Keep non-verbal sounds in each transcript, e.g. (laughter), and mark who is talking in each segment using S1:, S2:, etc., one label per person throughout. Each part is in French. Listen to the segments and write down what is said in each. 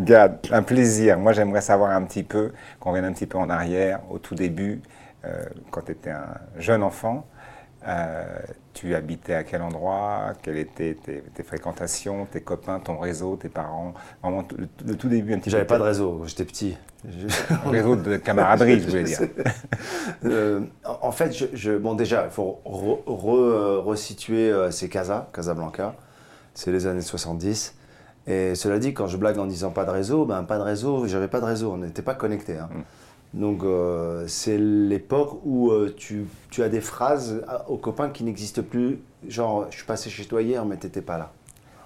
S1: Gad, un plaisir. Moi, j'aimerais savoir un petit peu, qu'on revienne un petit peu en arrière, au tout début, euh, quand tu étais un jeune enfant. Euh, tu habitais à quel endroit? Quelles étaient tes, fréquentations, tes copains, ton réseau, tes parents? Vraiment, le, tout début, un petit
S2: J'avais pas de réseau, j'étais petit. (laughs)
S1: Un réseau de camaraderie, je voulais dire. (laughs)
S2: Euh, en fait, je, bon, déjà, il faut resituer, c'est Casa, Casablanca. C'est les années 70. Et cela dit, quand je blague en disant pas de réseau, ben pas de réseau, j'avais pas de réseau, on n'était pas connectés. Hein. Mm. Donc euh, c'est l'époque où euh, tu, tu, as des phrases aux copains qui n'existent plus, genre je suis passé chez toi hier mais t'étais pas là.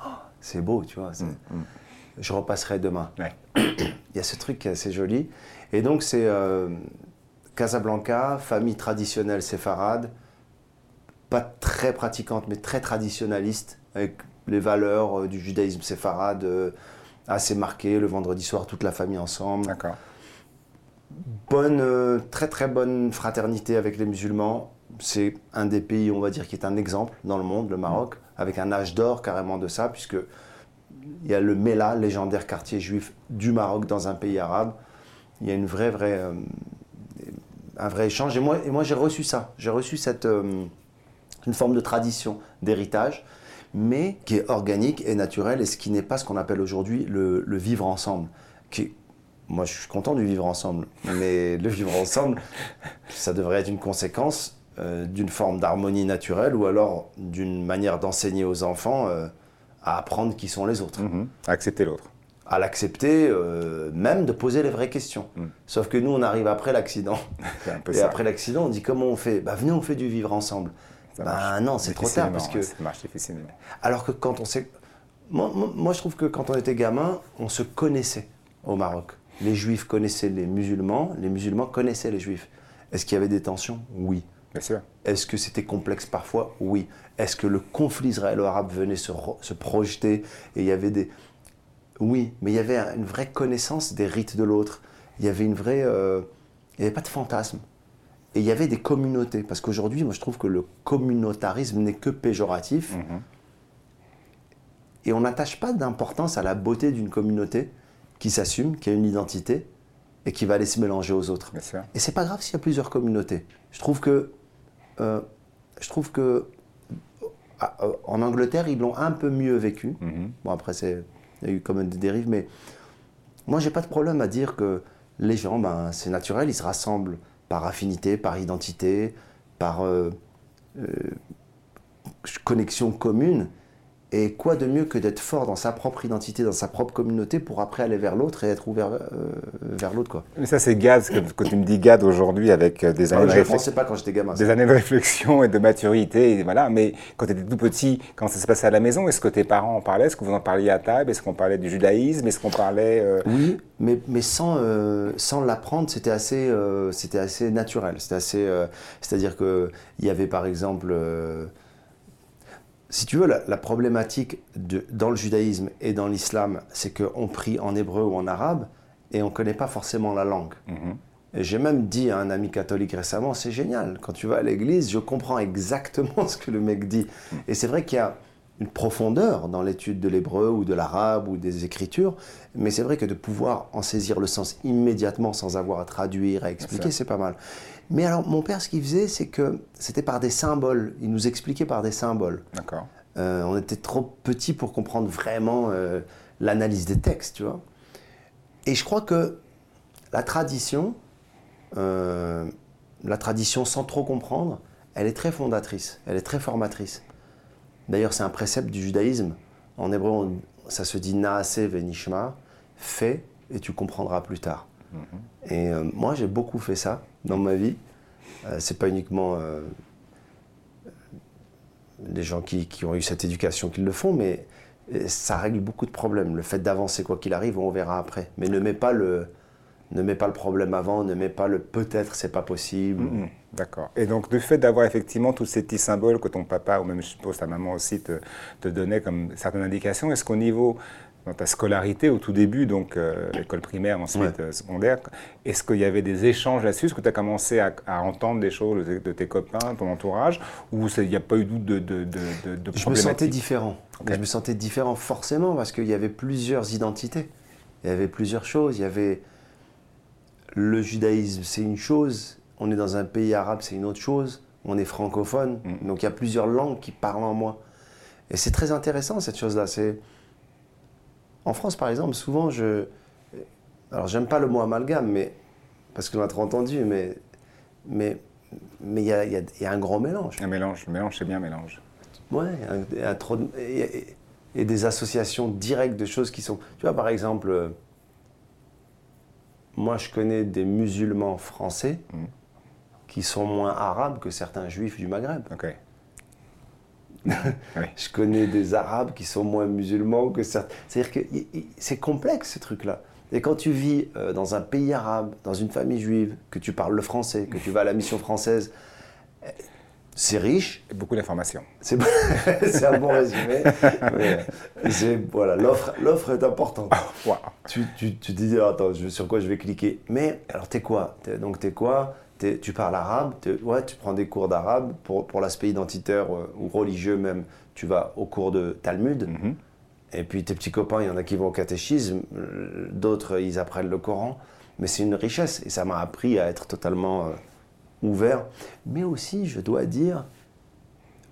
S2: Oh, c'est beau, tu vois. Mm, mm. Je repasserai demain. (coughs) Il y a ce truc assez joli. Et donc c'est euh, Casablanca, famille traditionnelle séfarade, pas très pratiquante mais très traditionnaliste, avec les valeurs euh, du judaïsme séfarade euh, assez marquées. Le vendredi soir, toute la famille ensemble.
S1: D'accord.
S2: Bonne, euh, très très bonne fraternité avec les musulmans. C'est un des pays, on va dire, qui est un exemple dans le monde, le Maroc, avec un âge d'or carrément de ça, puisque il y a le Mela, légendaire quartier juif du Maroc dans un pays arabe. Il y a une vraie, vraie, un vrai échange. Et moi, et moi j'ai reçu ça. J'ai reçu cette, une forme de tradition, d'héritage mais qui est organique et naturel et ce qui n'est pas ce qu'on appelle aujourd'hui le, vivre ensemble. Qui, moi, je suis content du vivre ensemble, mais (laughs) le vivre ensemble, ça devrait être une conséquence euh, d'une forme d'harmonie naturelle ou alors d'une manière d'enseigner aux enfants euh, à apprendre qui sont les autres.
S1: À accepter l'autre.
S2: À l'accepter, euh, même de poser les vraies questions. Mhm. Sauf que nous, on arrive après l'accident. (laughs) Et après l'accident, on dit comment on fait? Bah venez, on fait du vivre ensemble. Bah non, c'est trop tard parce que.
S1: Ça marche difficilement.
S2: Alors que quand on sait. Moi, moi, je trouve que quand on était gamin, on se connaissait au Maroc. Les juifs connaissaient les musulmans, les musulmans connaissaient les juifs. Est-ce qu'il y avait des tensions? Oui.
S1: Bien sûr.
S2: Est-ce que c'était complexe parfois? Oui. Est-ce que le conflit israélo-arabe venait se, se, projeter? Et il y avait des. Oui, mais il y avait une vraie connaissance des rites de l'autre. Il y avait une vraie. Euh, il n'y avait pas de fantasme. Et il y avait des communautés. Parce qu'aujourd'hui, moi, je trouve que le communautarisme n'est que péjoratif. Mhm. Et on n'attache pas d'importance à la beauté d'une communauté qui s'assume, qui a une identité et qui va aller se mélanger aux autres. Et c'est pas grave s'il y a plusieurs communautés. Je trouve que, euh, je trouve que ah, euh, en Angleterre, ils l'ont un peu mieux vécu. Mhm. Bon, après, il y a eu quand même des dérives, mais moi, j'ai pas de problème à dire que les gens, ben, c'est naturel, ils se rassemblent par affinité, par identité, par euh, euh, connexion commune. Et quoi de mieux que d'être fort dans sa propre identité, dans sa propre communauté, pour après aller vers l'autre et être ouvert euh, vers l'autre, quoi.
S1: Mais ça, c'est Gad, quand tu me dis Gad aujourd'hui avec des années
S2: de réflexion. pas quand j'étais gamin.
S1: Des années de réflexion et de maturité, et voilà. Mais quand tu étais tout petit, quand ça se passait à la maison Est-ce que tes parents en parlaient? Est-ce que vous en parliez à table? Est-ce qu'on parlait du judaïsme? Est-ce qu'on parlait
S2: Oui, mais, mais sans, sans l'apprendre, c'était assez, c'était assez naturel. C'était assez, c'est-à-dire que il y avait par exemple si tu veux, la, problématique de, dans le judaïsme et dans l'islam, c'est qu'on prie en hébreu ou en arabe et on ne connaît pas forcément la langue. Mhm. J'ai même dit à un ami catholique récemment, c'est génial, quand tu vas à l'église, je comprends exactement (laughs) ce que le mec dit. Mhm. Et c'est vrai qu'il y a une profondeur dans l'étude de l'hébreu ou de l'arabe ou des écritures, mais c'est vrai que de pouvoir en saisir le sens immédiatement sans avoir à traduire, à expliquer, c'est pas mal. Mais alors, mon père, ce qu'il faisait, c'est que c'était par des symboles. Il nous expliquait par des symboles.
S1: D'accord.
S2: Euh, on était trop petits pour comprendre vraiment euh, l'analyse des textes, tu vois. Et je crois que la tradition, euh, la tradition sans trop comprendre, elle est très fondatrice, elle est très formatrice. D'ailleurs, c'est un précepte du judaïsme. En hébreu, ça se dit naase venishma, fais et tu comprendras plus tard. Et moi, j'ai beaucoup fait ça dans ma vie. Euh, c'est pas uniquement euh, les gens qui, qui, ont eu cette éducation qui le font, mais euh, ça règle beaucoup de problèmes. Le fait d'avancer quoi qu'il arrive, on verra après. Mais ne mets pas le, ne mets pas le problème avant, ne mets pas le peut-être c'est pas possible. Mm, mm.
S1: D'accord. Et donc, le fait d'avoir effectivement tous ces petits symboles que ton papa, ou même je suppose ta maman aussi, te donnait comme certaines indications, est-ce qu'au niveau dans ta scolarité au tout début, donc euh, l'école primaire, ensuite euh, secondaire, est-ce qu'il y avait des échanges là-dessus? Est-ce que tu as commencé à, entendre des choses de, tes copains, ton entourage, ou il n'y a pas eu doute de, de,
S2: Je me sentais différent. Je me sentais différent forcément parce qu'il y avait plusieurs identités. il y avait plusieurs choses. Il y avait le judaïsme, c'est une chose. On est dans un pays arabe, c'est une autre chose. On est francophone,
S1: Mm.
S2: donc il y a plusieurs langues qui parlent en moi. Et c'est très intéressant cette chose-là. C'est en France, par exemple, souvent je, alors j'aime pas le mot amalgame, mais parce qu'on a trop entendu, mais mais mais il y y a- il y a un gros mélange.
S1: Un mélange, le mélange, c'est bien mélange.
S2: Ouais, un- un trop et, et- et des associations directes de choses qui sont. Tu vois, par exemple, euh, moi je connais des musulmans français
S1: Mhm.
S2: qui sont moins arabes que certains juifs du Maghreb.
S1: Ok. (laughs)
S2: Je connais des arabes qui sont moins musulmans que certains. C'est-à-dire que c'est complexe ce truc-là. Et quand tu vis euh, dans un pays arabe, dans une famille juive, que tu parles le français, que tu vas à la mission française, euh, c'est riche,
S1: Et beaucoup d'informations.
S2: C'est (laughs) un bon résumé. c'est- voilà, l'offre, est importante.
S1: Waouh.
S2: Tu, tu, tu te dis, ah, attends, je- sur quoi je vais cliquer Mais alors, t'es quoi? Donc, t'es quoi? Tu parles arabe Ouais, tu prends des cours d'arabe pour, pour l'aspect identitaire euh, ou religieux même. Tu vas au cours de Talmud.
S1: Mhm.
S2: Et puis tes petits copains, il y en a qui vont au catéchisme, euh, d'autres ils apprennent le Coran. Mais c'est une richesse et ça m'a appris à être totalement euh, ouvert. Mais aussi, je dois dire,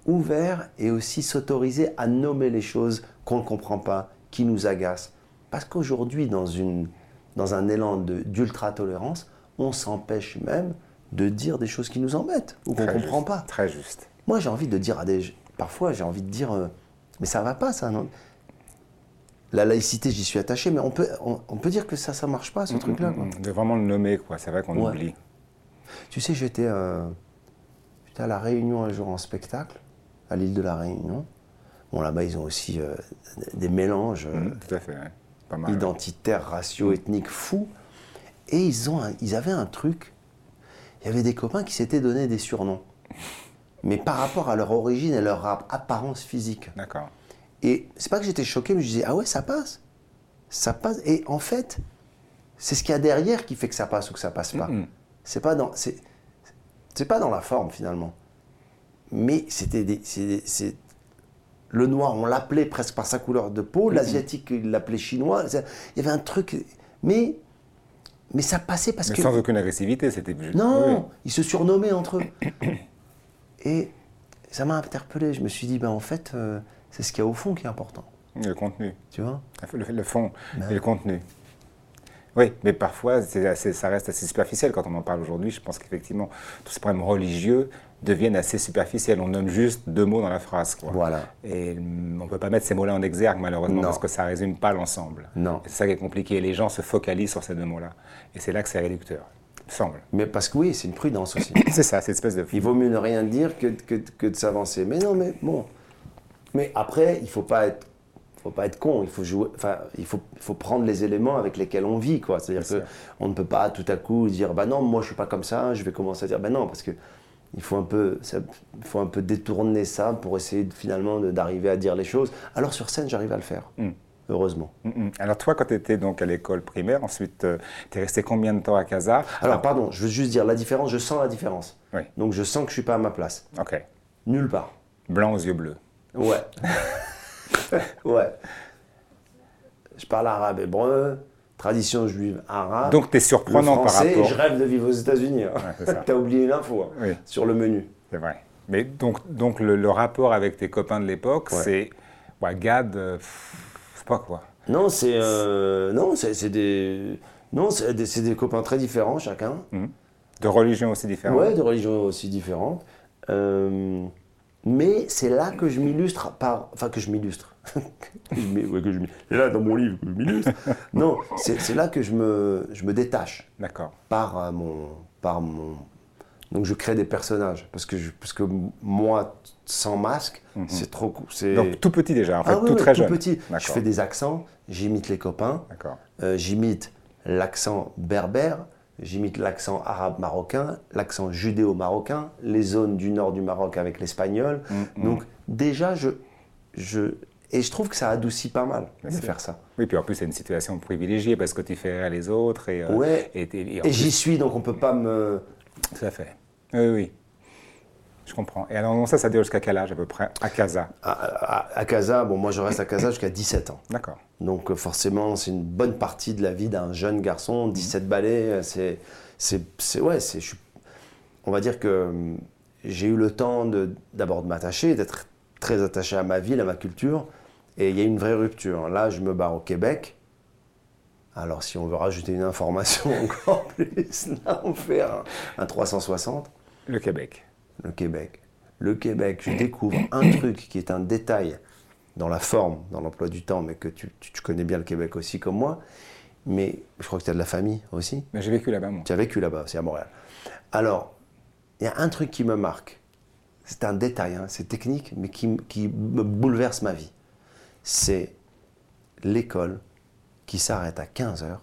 S2: ouvert et aussi s'autoriser à nommer les choses qu'on ne comprend pas, qui nous agacent. Parce qu'aujourd'hui, dans, une, dans un élan d'ultra-tolérance, on s'empêche même de dire des choses qui nous embêtent ou qu'on ne comprend
S1: juste,
S2: pas.
S1: Très juste.
S2: Moi, j'ai envie de dire à des. Parfois, j'ai envie de dire. euh, mais ça va pas, ça, non? La laïcité, j'y suis attaché, mais on peut, on, on peut dire que ça, ça marche pas, ce truc-là. quoi.
S1: Mm, De vraiment le nommer, quoi. C'est vrai qu'on
S2: Ouais.
S1: oublie.
S2: Tu sais, j'étais euh, à La Réunion un jour en spectacle, à l'île de La Réunion. Bon, là-bas, ils ont aussi euh, des mélanges euh,
S1: Mm, Tout à fait. ouais. Pas mal.
S2: identitaires, raciaux, ethniques fous. Et ils, ont un- ils avaient un truc. Il y avait des copains qui s'étaient donné des surnoms. Mais par rapport à leur origine et leur ap- apparence physique.
S1: D'accord.
S2: Et c'est pas que j'étais choqué, mais je disais, ah ouais, ça passe. Ça passe. Et en fait, c'est ce qu'il y a derrière qui fait que ça passe ou que ça passe pas. C'est pas dans, c'est, c'est pas dans la forme finalement. Mais c'était des, c'est le noir, on l'appelait presque par sa couleur de peau. L'asiatique, il l'appelait chinois. Il y avait un truc, mais, mais ça passait parce
S1: Mais
S2: que
S1: sans aucune agressivité, c'était
S2: non, ils se surnommaient entre eux. (coughs) Et ça m'a interpellé. Je me suis dit, ben en fait, euh, c'est ce qu'il y a au fond qui est important.
S1: Le contenu.
S2: Tu vois?
S1: Le, le fond
S2: Ben.
S1: et le contenu. Oui, mais parfois, assez- ça reste assez superficiel quand on en parle aujourd'hui. Je pense qu'effectivement, tous ces problèmes religieux deviennent assez superficiels. On nomme juste deux mots dans la phrase. Quoi.
S2: Voilà.
S1: Et on ne peut pas mettre ces mots-là en exergue, malheureusement,
S2: Non.
S1: parce que ça ne résume pas l'ensemble.
S2: Non.
S1: C'est ça qui est compliqué. Les gens se focalisent sur ces deux mots-là. Et c'est là que c'est réducteur, semble.
S2: Mais parce que oui, c'est une prudence aussi. (coughs)
S1: C'est ça, cette espèce de...
S2: Il vaut mieux ne rien dire que, que, que de s'avancer. Mais non, mais bon. Mais après, il faut pas être, faut pas être con. Il faut jouer. Enfin, il faut, faut prendre les éléments avec lesquels on vit, quoi. C'est-à-dire que
S1: sûr.
S2: on ne peut pas tout à coup dire, bah non, moi je suis pas comme ça. Je vais commencer à dire, bah non, parce que il faut un peu, ça- faut un peu détourner ça pour essayer de- finalement d'arriver à dire les choses. Alors sur scène, j'arrive à le faire.
S1: Mm.
S2: Heureusement.
S1: Mm, mm. Alors toi, quand tu étais donc à l'école primaire, ensuite, tu es resté combien de temps à Casa?
S2: Alors, pardon, je veux juste dire la différence. Je sens la différence.
S1: Oui.
S2: Donc je sens que je suis pas à ma place.
S1: Ok.
S2: Nulle part.
S1: Blanc aux yeux bleus.
S2: Ouais. (laughs) ouais. Je parle arabe hébreu, tradition juive arabe.
S1: Donc tu es
S2: le
S1: surprenant par
S2: français,
S1: rapport...
S2: je rêve de vivre aux États-Unis. hein.
S1: c'est ça. (laughs)
S2: T'as oublié une info hein,
S1: Oui.
S2: sur le menu.
S1: C'est vrai. Mais donc, donc le, le rapport avec tes copains de l'époque,
S2: Ouais.
S1: c'est... Ouais, Gad, euh, pff, je sais pas quoi.
S2: Non, c'est euh, non, c'est c'est des non, c'est des, c'est des copains très différents chacun.
S1: De religions aussi différentes.
S2: Ouais, de religions aussi différentes. Euh, mais c'est là que je m'illustre par. Enfin, que je m'illustre. (laughs) C'est là dans mon livre que je m'illustre. (laughs) non, c'est là que je me, je me détache
S1: D'accord.
S2: par euh, mon. Par mon donc je crée des personnages. Parce que, je- parce que moi, sans masque, c'est trop. c'est-
S1: Donc tout petit déjà, en fait,
S2: ah oui,
S1: tout
S2: oui,
S1: très
S2: tout
S1: jeune.
S2: petit. Je fais des accents, j'imite les copains.
S1: D'accord.
S2: Euh, j'imite l'accent berbère, j'imite l'accent arabe-marocain, l'accent judéo-marocain, les zones du nord du Maroc avec l'espagnol.
S1: Mm,
S2: Donc déjà, je, je... Et je trouve que ça adoucit pas mal de faire ça.
S1: Oui, puis en plus, c'est une situation privilégiée parce que tu fais rire les autres. Et, euh,
S2: Ouais.
S1: Et, et- et en
S2: Et
S1: plus-
S2: j'y suis, donc on peut pas me...
S1: Tout à fait. Oui, oui. Je comprends. Et alors, ça, ça dure jusqu'à quel âge à peu près À Casa?
S2: À, à- à Casa, bon, moi je reste à Casa jusqu'à 17 ans.
S1: D'accord.
S2: Donc euh, forcément, c'est une bonne partie de la vie d'un jeune garçon. 17 balais, euh, c'est, c'est, ouais, c'est, on va dire que hum, j'ai eu le temps de, d'abord de m'attacher, d'être très attaché à ma ville, à ma culture. Et il y a une vraie rupture. Là, je me barre au Québec. Alors, si on veut rajouter une information (laughs) encore plus, là, on fait un, un 360
S1: Le Québec.
S2: Le Québec. Le Québec, je découvre un truc qui est un détail dans la forme, dans l'emploi du temps, mais que tu, tu- tu connais bien le Québec aussi comme moi. Mais je crois que tu as de la famille aussi.
S1: Mais j'ai vécu là-bas, moi.
S2: Tu as vécu là-bas, c'est à Montréal. Alors, il y a un truc qui me marque. C'est un détail, hein, c'est technique, mais qui, me bouleverse ma vie. C'est l'école qui s'arrête à 15 heures,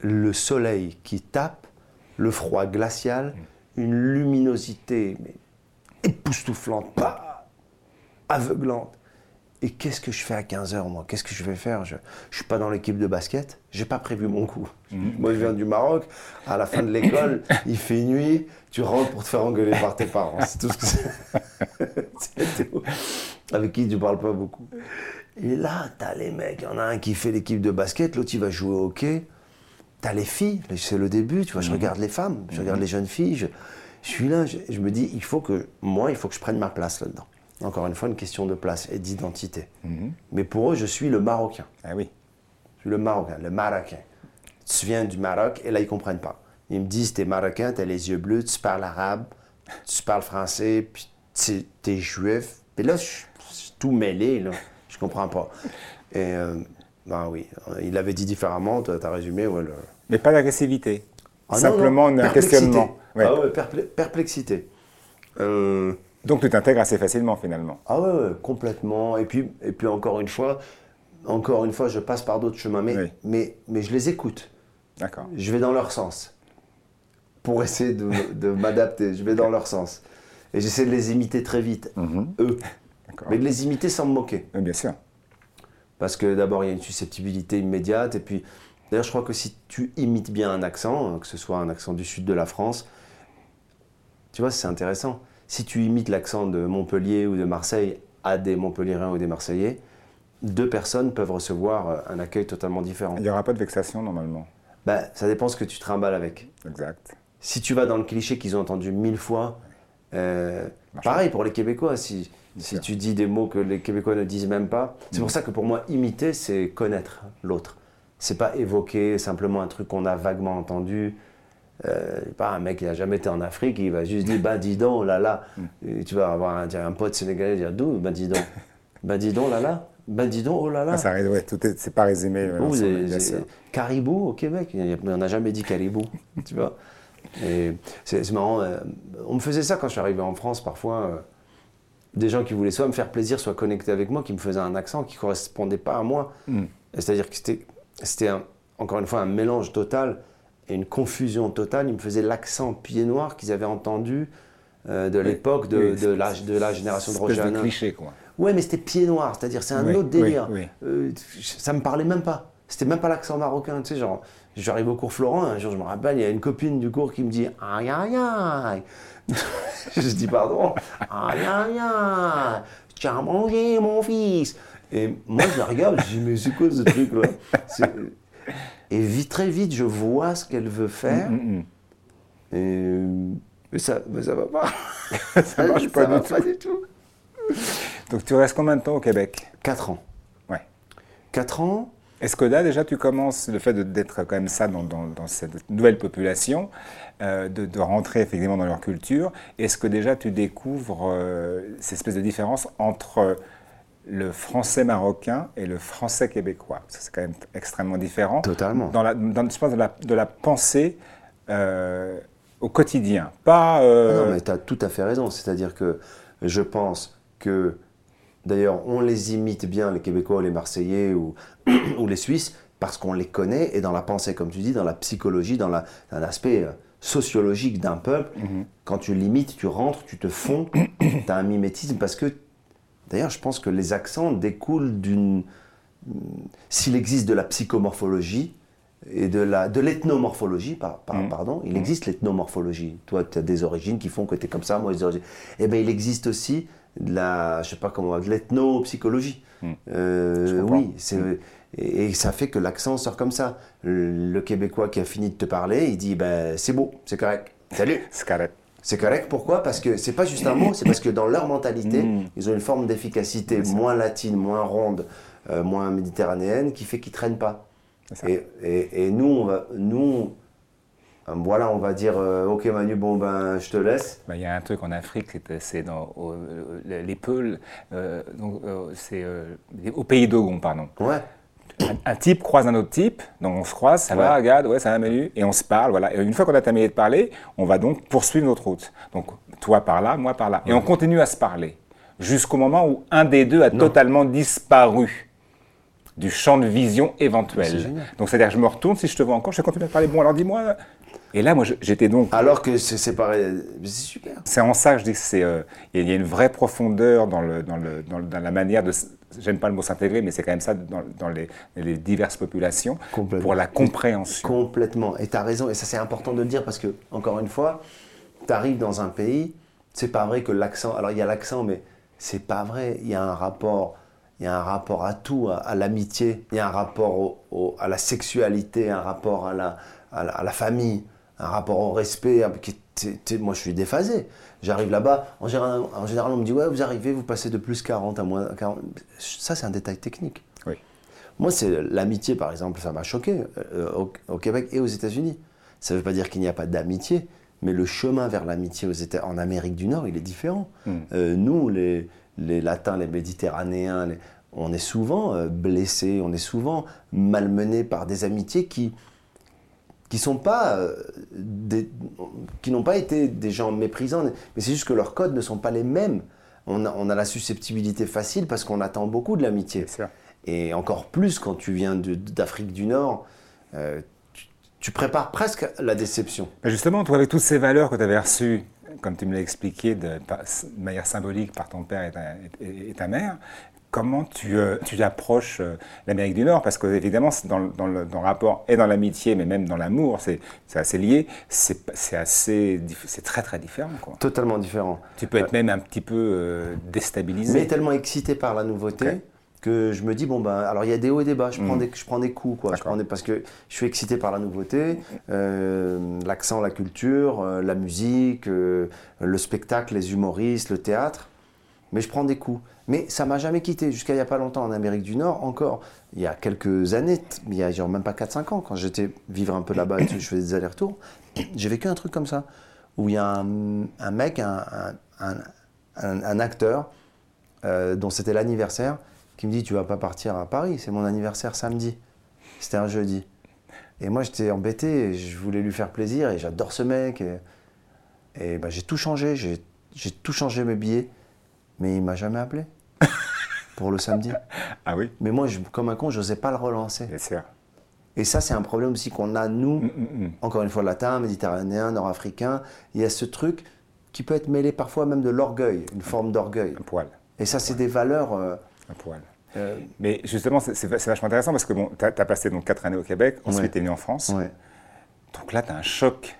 S2: le soleil qui tape, le froid glacial, une luminosité mais époustouflante, pas aveuglante. Et qu'est-ce que je fais à 15 heures, moi? Qu'est-ce que je vais faire? Je ne suis pas dans l'équipe de basket, j'ai pas prévu mon coup. Moi, je viens du Maroc, à la fin de l'école, (coughs) il fait nuit, tu rentres pour te faire engueuler par tes parents. C'est tout ce que c'est. (laughs) Avec qui tu parles pas beaucoup. Et là, t'as les mecs, il y en a un qui fait l'équipe de basket, l'autre il va jouer au hockey. T'as les filles, c'est le début, tu vois, je regarde les femmes, je regarde les jeunes filles, je, je suis là, je, je me dis, il faut que, moi, il faut que je prenne ma place là-dedans. Encore une fois, une question de place et d'identité. Mais pour eux, je suis le Marocain.
S1: Ah oui.
S2: Je suis le Marocain, le Marocain. Tu viens du Maroc et là, ils comprennent pas. Ils me disent, t'es Marocain, t'as les yeux bleus, tu parles arabe, tu parles français, puis t'es- t'es juif. Et là, je suis je suis tout mêlé, là. Je comprends pas. Et, euh, ben oui, il avait dit différemment, tu as résumé, ouais, le-
S1: Mais pas d'agressivité.
S2: Ah non,
S1: Simplement
S2: non,
S1: un
S2: perplexité.
S1: questionnement. Ouais.
S2: Ah ouais, perple- perplexité. Euh,
S1: Donc tu t'intègres assez facilement finalement.
S2: Ah ouais, ouais, complètement. Et puis, et puis encore une fois, encore une fois, je passe par d'autres chemins, mais,
S1: Oui.
S2: mais, mais je les écoute.
S1: D'accord.
S2: Je vais dans leur sens. Pour essayer de, de (laughs) m'adapter, je vais dans leur sens. Et j'essaie de les imiter très vite, eux.
S1: D'accord.
S2: Mais de les imiter sans me moquer.
S1: Bien sûr.
S2: Parce que d'abord, il y a une susceptibilité immédiate. Et puis, d'ailleurs, je crois que si tu imites bien un accent, que ce soit un accent du sud de la France, tu vois, c'est intéressant. Si tu imites l'accent de Montpellier ou de Marseille à des Montpelliérains ou des Marseillais, deux personnes peuvent recevoir euh, un accueil totalement différent.
S1: Il n'y aura pas de vexation normalement.
S2: Ben, ça dépend ce que tu trimbales avec.
S1: Exact.
S2: Si tu vas dans le cliché qu'ils ont entendu mille fois, euh, pareil pour les Québécois, si, si
S1: sûr.
S2: tu dis des mots que les Québécois ne disent même pas, c'est pour ça que pour moi, imiter, c'est connaître l'autre. C'est pas évoquer simplement un truc qu'on a vaguement entendu. Euh, pas un mec qui n'a jamais été en Afrique, il va juste dire bah dis donc, là là. Et tu vas avoir un, pote sénégalais dire d'où? Bah dis donc. bah dis donc, là là. Bah dis donc, oh là là.
S1: Ah, ça arrive, ouais, tout est, c'est pas résumé. euh.
S2: Caribou au Québec, on n'a jamais dit caribou, (laughs) tu vois. Et c'est c'est marrant, euh, on me faisait ça quand je suis arrivé en France parfois. euh, des gens qui voulaient soit me faire plaisir, soit connecter avec moi, qui me faisaient un accent qui ne correspondait pas à moi.
S1: Mm.
S2: C'est-à-dire que c'était, un- encore une fois un mélange total et une confusion totale. Ils me faisaient l'accent pied noir qu'ils avaient entendu euh, de l'époque de,
S1: oui,
S2: de la, de la génération de Roger Hanin.
S1: cliché quoi.
S2: Ouais, mais c'était pied noir, c'est-à-dire c'est un
S1: Oui,
S2: autre délire. Euh, ça me parlait même pas. C'était même pas l'accent marocain, tu sais, genre, j'arrive au cours Florent, un jour je me rappelle, il y a une copine du cours qui me dit aïe aïe aïe. (laughs) je dis pardon, aïe aïe aïe, tu as mangé mon fils. Et moi je la regarde, je dis mais c'est quoi ce truc là C'est- Et vite, très vite, je vois ce qu'elle veut faire.
S1: Mm, mm.
S2: Et mais ça, mais ça va pas. (laughs)
S1: Ça marche pas du tout.
S2: pas du tout.
S1: Donc tu restes combien de temps au Québec?
S2: 4 ans.
S1: Ouais.
S2: 4 ans,
S1: Est-ce que là, déjà, tu commences, le fait d'être quand même ça dans, dans- dans cette nouvelle population, euh, de, de rentrer effectivement dans leur culture, est-ce que déjà tu découvres euh, ces espèces de différences entre le français marocain et le français québécois? Parce que c'est quand même extrêmement différent.
S2: Totalement.
S1: Dans la, dans, je pense de la, de la pensée euh, au quotidien. Pas. euh,
S2: Ah Non, mais tu as tout à fait raison. C'est-à-dire que je pense que, d'ailleurs, on les imite bien, les Québécois, les Marseillais ou, (clears throat) ou les Suisses, parce qu'on les connaît, et dans la pensée, comme tu dis, dans la psychologie, dans, la, dans l'aspect euh, sociologique d'un peuple, quand tu l'imites, tu rentres, tu te fonds, (clears throat) tu as un mimétisme, parce que, d'ailleurs, je pense que les accents découlent d'une... S'il existe de la psychomorphologie, et de la de l'ethnomorphologie, par, par-
S1: Mm.
S2: pardon. Il existe l'ethnomorphologie. Toi, tu as des origines qui font que tu es comme ça, moi, j'ai des origines. Eh bien, il existe aussi de la, je sais pas comment, de l'ethnopsychologie.
S1: Mm.
S2: Euh, oui, c'est et, et ça fait que l'accent sort comme ça. Le, le Québécois qui a fini de te parler, il dit ben c'est beau, c'est correct. Salut. (laughs)
S1: C'est correct.
S2: C'est correct, pourquoi? Parce que c'est pas juste un mot, c'est parce que dans leur mentalité,
S1: Mm.
S2: ils ont une forme d'efficacité moins latine, moins ronde, euh, moins méditerranéenne, qui fait qu'ils traînent pas. Et, et- et nous, on va, nous, voilà, on va dire, euh, ok Manu, bon ben, je te laisse.
S1: Bah, Il y a un truc en Afrique, c'est- c'est dans au- euh, les Peuls, euh, euh, c'est euh, au pays d'Ogon, pardon.
S2: Ouais.
S1: Un, un type croise un autre type, donc on se croise, ça va, regarde, ouais, ça va, Manu, et on se parle, voilà. Et une fois qu'on a terminé de parler, on va donc poursuivre notre route. Donc toi par là, moi par là. Et on continue à se parler, jusqu'au moment où un des deux a totalement disparu du champ de vision
S2: C'est
S1: éventuel.
S2: génial.
S1: Donc c'est-à-dire je me retourne, si je te vois encore, je continue à parler, bon alors dis-moi. Et là, moi, j'étais donc
S2: Alors que c'est pareil, c'est super.
S1: c'est en ça que je dis que c'est euh, y a une vraie profondeur dans le dans le dans, le- dans la manière de j'aime pas le mot s'intégrer mais c'est quand même ça dans, les, les diverses populations pour la compréhension.
S2: Complètement. Et tu as raison, et ça c'est important de le dire parce que, encore une fois, tu arrives dans un pays, c'est pas vrai que l'accent. Alors il y a l'accent, mais c'est pas vrai. Il y a un rapport. Il y a un rapport à tout, à, à l'amitié, il y a un rapport au- au- à la sexualité, un rapport à la, à la, à la famille, un rapport au respect. qui- t'es- t'es- moi, je suis déphasé. J'arrive là-bas, en général, en général, on me dit Ouais, vous arrivez, vous passez de plus 40 à moins 40. Ça, c'est un détail technique.
S1: Oui.
S2: Moi, c'est l'amitié, par exemple, ça m'a choqué euh, au, au Québec et aux États-Unis. Ça ne veut pas dire qu'il n'y a pas d'amitié, mais le chemin vers l'amitié aux en Amérique du Nord, il est différent.
S1: Mm.
S2: Euh, nous, les, les Latins, les Méditerranéens, les- on est souvent euh, blessés, on est souvent malmenés par des amitiés qui qui sont pas euh, des- qui n'ont pas été des gens méprisants, mais c'est juste que leurs codes ne sont pas les mêmes. On a, on a la susceptibilité facile parce qu'on attend beaucoup de l'amitié. Et encore plus quand tu viens d'Afrique du Nord, euh, tu, tu prépares presque la déception.
S1: Mais justement, toi avec toutes ces valeurs que tu avais reçues, comme tu me l'as expliqué de, manière symbolique par ton père et ta, et- et ta mère, comment tu, euh, tu approches euh, l'Amérique du Nord Parce que évidemment, dans, le- dans le, dans le rapport et dans l'amitié, mais même dans l'amour, c'est assez lié. C'est assez, c'est très très différent. Quoi.
S2: Totalement différent.
S1: Tu peux être même un petit peu euh, déstabilisé.
S2: Mais tellement excité par la nouveauté que je me dis, bon, ben, alors il y a des hauts et des bas, je, prends,
S1: Mm.
S2: des, je prends des coups, quoi. Je prends des, parce que je suis excité par la nouveauté, euh, l'accent, la culture, euh, la musique, euh, le spectacle, les humoristes, le théâtre. Mais je prends des coups. Mais ça m'a jamais quitté. Jusqu'à il n'y a pas longtemps en Amérique du Nord, encore, il y a quelques années, il y a genre même pas 4-5 ans, quand j'étais vivre un peu là-bas, je faisais des allers-retours, j'ai vécu un truc comme ça, où il y a un, mec, un, un- acteur, euh, dont c'était l'anniversaire, qui me dit Tu vas pas partir à Paris, c'est mon anniversaire samedi. C'était un jeudi. Et moi, j'étais embêté, et je voulais lui faire plaisir, et j'adore ce mec. Et, ben, j'ai tout changé, j'ai tout changé mes billets, mais il m'a jamais appelé (laughs) pour le samedi.
S1: Ah oui,
S2: Mais moi, je- comme un con, je n'osais pas le relancer.
S1: bien sûr.
S2: Et ça, c'est un problème aussi qu'on a, nous,
S1: Mm, mm, mm.
S2: encore une fois, latin, méditerranéen, nord-africain. Il y a ce truc qui peut être mêlé parfois même de l'orgueil, une forme d'orgueil.
S1: Un poil,
S2: Et ça, c'est des valeurs. euh,
S1: un poil.
S2: euh,
S1: Mais justement, c'est vachement intéressant parce que bon, tu as, passé donc 4 années au Québec, ensuite
S2: Ouais.
S1: tu es venu en France.
S2: ouais.
S1: Donc là, tu as un choc.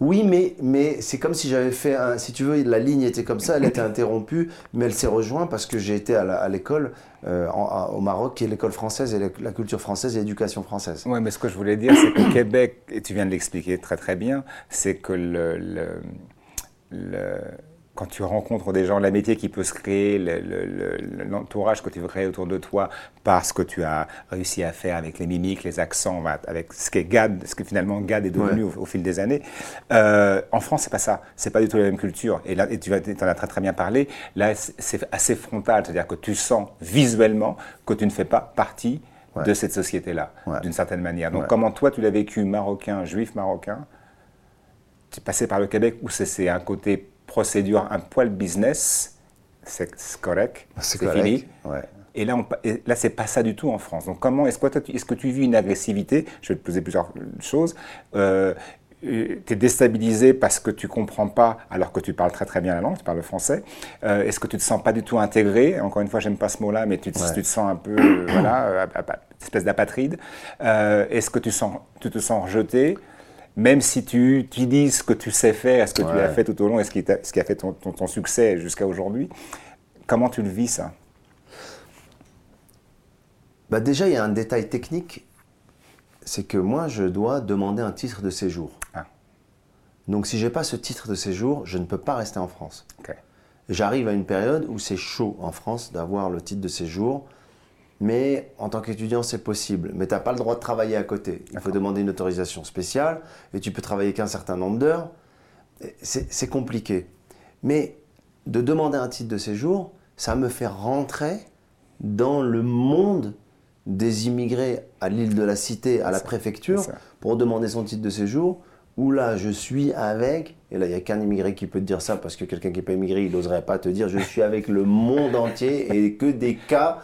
S2: Oui, mais, mais c'est comme si j'avais fait un. Si tu veux, la ligne était comme ça, elle était interrompue, mais elle s'est rejointe parce que j'ai été à l'école euh, au Maroc, qui est l'école française et la, culture française et l'éducation française.
S1: Oui, mais ce que je voulais dire, c'est qu'au Québec, et tu viens de l'expliquer très très bien, c'est que le- quand tu rencontres des gens, l'amitié qui peut se créer, le- le- le- l'entourage que tu veux créer autour de toi, parce que tu as réussi à faire avec les mimiques, les accents, avec ce que Gad, ce que finalement Gad est devenu au, au fil des années. Euh, en France, c'est pas ça. C'est pas du tout la même culture. Et là, et tu en as très très bien parlé. Là, c'est- assez frontal, c'est-à-dire que tu sens visuellement que tu ne fais pas partie
S2: Ouais.
S1: de cette société-là,
S2: Ouais.
S1: d'une certaine manière. Donc, comment toi, tu l'as vécu, marocain, juif marocain? Tu es passé par le Québec où c'est un côté procédure, un poil business, c'est c'est correct, c'est
S2: correct.
S1: fini.
S2: Ouais.
S1: Et là, on, pa- et là, c'est pas ça du tout en France. Donc, comment est-ce que, est-ce que tu vis une agressivité? Je vais te poser plusieurs choses. Euh, tu es déstabilisé parce que tu comprends pas alors que tu parles très très bien la langue, tu parles le français. Euh, est-ce que tu te sens pas du tout intégré? Encore une fois, j'aime pas ce mot-là, mais tu te, tu te, sens un peu, euh, voilà, espèce d'apatride. Est-ce que tu, sens, tu te sens rejeté? Même si tu utilises ce que tu sais faire, ce que tu as fait tout au long et ce qui, a, ce qui a fait ton, ton succès jusqu'à aujourd'hui, comment tu le vis ça?
S2: Bah Déjà, il y a un détail technique, c'est que moi, je dois demander un titre de séjour. Ah. Donc si je n'ai pas ce titre de séjour, je ne peux pas rester en France. J'arrive à une période où c'est chaud en France d'avoir le titre de séjour, mais en tant qu'étudiant, c'est possible. Mais tu n'as pas le droit de travailler à côté. Il faut demander une autorisation spéciale, et tu peux travailler qu'un certain nombre d'heures. C'est compliqué. Mais de demander un titre de séjour, ça me fait rentrer dans le monde des immigrés à l'île de la Cité, à la préfecture, pour demander son titre de séjour, où là, je suis avec, et là, il n'y a qu'un immigré qui peut te dire ça, parce que quelqu'un qui n'est pas immigré, il n'oserait pas te dire, je suis avec le monde entier, et que des cas,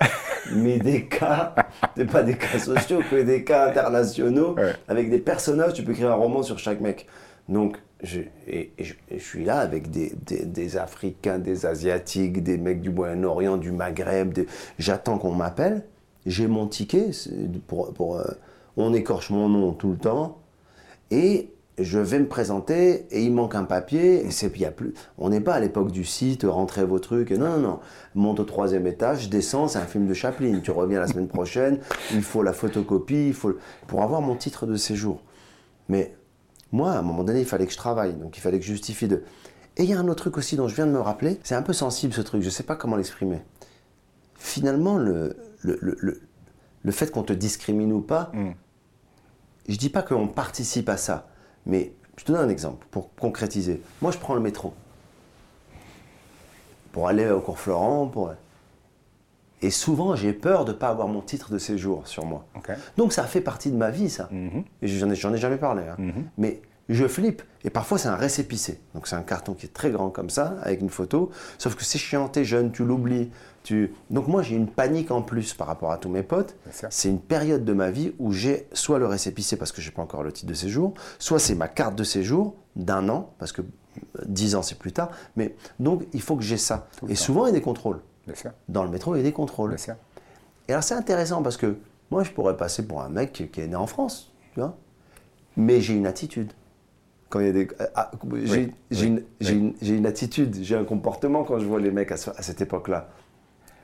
S2: mais des cas, c'est pas des cas sociaux, que des cas internationaux, avec des personnages, tu peux écrire un roman sur chaque mec. Donc, je, et, je, suis là avec des, des, Africains, des Asiatiques, des mecs du Moyen-Orient, du Maghreb. J'attends qu'on m'appelle. J'ai mon ticket. Pour, pour euh, on écorche mon nom tout le temps. Et je vais me présenter et il manque un papier. Et c'est, y a plus, on n'est pas à l'époque du site, rentrez vos trucs. Non, non, non. Monte au troisième étage, descends, c'est un film de Chaplin. Tu reviens la semaine prochaine. Il faut la photocopie. Il faut, pour avoir mon titre de séjour. Mais moi, à un moment donné, il fallait que je travaille, donc il fallait que je justifie de. Et il y a un autre truc aussi dont je viens de me rappeler, c'est un peu sensible ce truc, je ne sais pas comment l'exprimer. Finalement, le, le, le, le fait qu'on te discrimine ou pas, mm. je ne dis pas qu'on participe à ça, mais je te donne un exemple pour concrétiser. Moi, je prends le métro pour aller au cours Florent, pour... Et souvent, j'ai peur de ne pas avoir mon titre de séjour sur moi. Donc, ça fait partie de ma vie, ça. Mhm. Et j'en ai, ai, jamais parlé. Hein. Mhm. Mais je flippe. Et parfois, c'est un récépissé. Donc, c'est un carton qui est très grand comme ça, avec une photo. Sauf que c'est chiant, t'es jeune, tu l'oublies. Tu... Donc, moi, j'ai une panique en plus par rapport à tous mes potes. C'est une période de ma vie où j'ai soit le récépissé parce que je n'ai pas encore le titre de séjour, soit c'est ma carte de séjour d'un an, parce que 10 ans, c'est plus tard. Mais donc, il faut que j'ai ça. Et souvent, il y a des contrôles. Dans le métro, il y a des contrôles. Et alors c'est intéressant parce que moi, je pourrais passer pour un mec qui, est né en France, tu vois. Mais j'ai une attitude. Quand il y a des, ah, j'ai, une, attitude, j'ai un comportement quand je vois les mecs à, cette époque-là.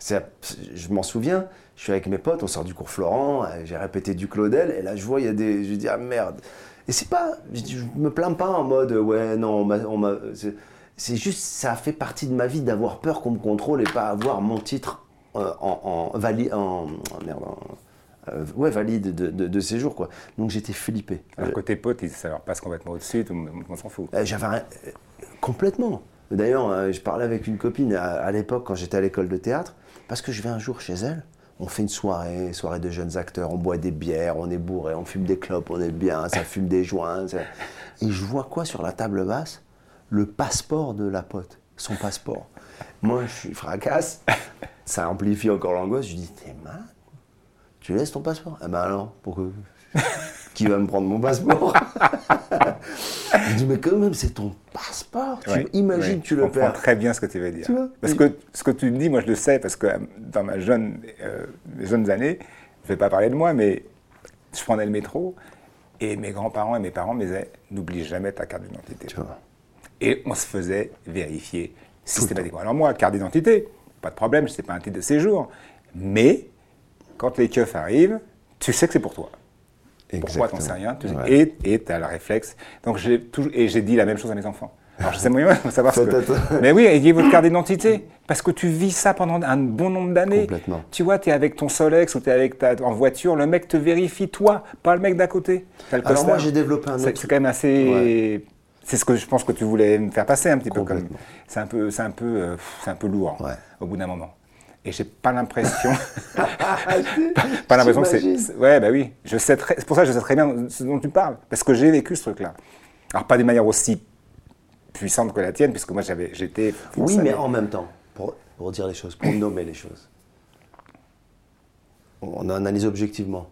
S2: Je m'en souviens, je suis avec mes potes, on sort du cours Florent, euh, j'ai répété du Claudel, et là je vois, il y a des. Je dis, ah merde. Et c'est pas. Je, me plains pas en mode, ouais, non, on m'a c'est juste, ça fait partie de ma vie d'avoir peur qu'on me contrôle et pas avoir mon titre euh, en, valide, en, merde, euh, ouais, valide de, de, séjour. Quoi. Donc j'étais flippé.
S1: Alors, côté pote, ça leur passe complètement au-dessus, on s'en fout.
S2: Euh, j'avais complètement. D'ailleurs, je parlais avec une copine à, l'époque quand j'étais à l'école de théâtre, parce que je vais un jour chez elle, on fait une soirée, soirée de jeunes acteurs, on boit des bières, on est bourré, on fume des clopes, on est bien, ça fume des joints. (laughs) Et je vois quoi sur la table basse? Le passeport de la pote, son passeport. Moi, je suis fracasse, ça amplifie encore l'angoisse. Je dis, t'es malade Tu laisses ton passeport? Eh ben alors, pourquoi? Qui va me prendre mon passeport (laughs) Je dis, mais quand même, c'est ton passeport. tu imagines, tu le perds. Je
S1: comprends très bien ce que tu veux dire. parce que ce que tu me dis, moi, je le sais, parce que euh, dans ma jeune, euh, mes jeunes années, je ne vais pas parler de moi, mais je prenais le métro et mes grands-parents et mes parents me disaient, n'oublie jamais ta carte d'identité. Et on se faisait vérifier systématiquement. Alors moi, carte d'identité, pas de problème, ce n'est pas un titre de séjour. Mais quand les keufs arrivent, tu sais que c'est pour toi. Exactement. Pourquoi, t'en sais rien. Et tu as le réflexe. Donc j'ai et j'ai dit la même chose à mes enfants. Alors je sais moyen de savoir ce que... (laughs) Mais oui, ayez votre carte d'identité. Parce que tu vis ça pendant un bon nombre d'années. Complètement. Tu vois, tu es avec ton Solex ou tu es avec ta, en voiture, le mec te vérifie, toi, pas le mec d'à côté.
S2: Alors moi, j'ai développé un autre...
S1: C'est quand même assez... C'est ce que je pense que tu voulais me faire passer un petit peu comme. C'est un peu, c'est un peu, euh, c'est un peu lourd au bout d'un moment. Et j'ai pas l'impression. (laughs) (laughs) pas l'impression que c'est. Ouais, bah oui. Je sais c'est pour ça que je sais très bien ce dont tu parles, parce que j'ai vécu ce truc-là. Alors pas d'une manière aussi puissante que la tienne, puisque moi j'avais, j'étais.
S2: Oui, mais en même temps, pour, pour dire les choses, pour nommer les choses. On analyse objectivement.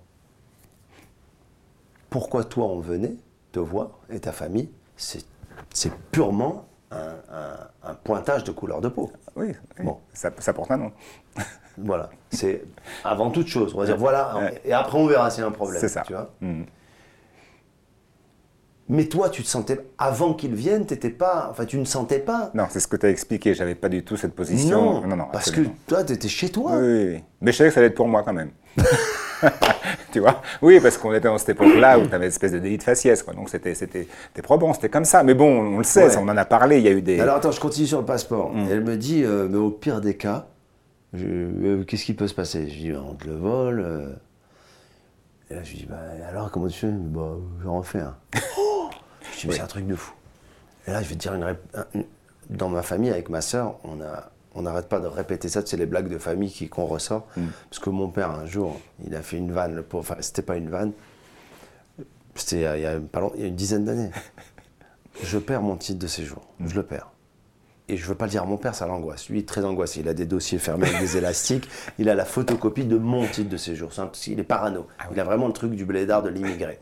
S2: Pourquoi toi on venait te voit et ta famille, c'est c'est purement un, un- un pointage de couleur de peau.
S1: Oui, oui.
S2: Bon.
S1: Ça, ça porte un nom. (laughs)
S2: Voilà, c'est avant toute chose. On va dire voilà, et après on verra s'il y a un problème.
S1: C'est ça.
S2: Tu vois
S1: Mhm.
S2: Mais toi, tu te sentais avant qu'il vienne, t'étais pas, enfin tu ne sentais pas.
S1: Non, c'est ce que tu as expliqué. J'avais pas du tout cette position.
S2: Non, parce
S1: absolument.
S2: que toi, tu étais chez toi.
S1: Oui, oui, oui. Mais je savais que ça allait être pour moi quand même. (laughs) (laughs) tu vois? Oui, parce qu'on était dans cette époque-là où tu avais une espèce de délit de faciès. Quoi. Donc c'était c'était c'était probant, c'était comme ça. Mais bon, on le sait,
S2: Ouais.
S1: ça, on en a parlé. Il y a eu des.
S2: Alors attends, je continue sur le passeport.
S1: Mm.
S2: Elle me dit, euh, mais au pire des cas, euh, qu'est-ce qui peut se passer? Je dis, on te le vole. euh. Et là, je lui dis, bah, alors comment tu fais? Bah, j'en refais un. (laughs) je dis, mais c'est un truc de fou. Et là, je vais te dire une, une- Dans ma famille, avec ma sœur, on a. On n'arrête pas de répéter ça, c'est les blagues de famille qui- qu'on ressort. Parce que mon père, un jour, il a fait une vanne, le pauvre- enfin, c'était pas une vanne, c'était il y a- il y a, pas long- il y a une dizaine d'années. (laughs) Je perds mon titre de séjour, je le perds. Et je veux pas le dire à mon père, ça l'angoisse. Lui, il est très angoissé. Il a des dossiers fermés avec des (laughs) élastiques. Il a la photocopie de mon titre de séjour. C'est un- il est parano. Il a vraiment le truc du blédard de l'immigré.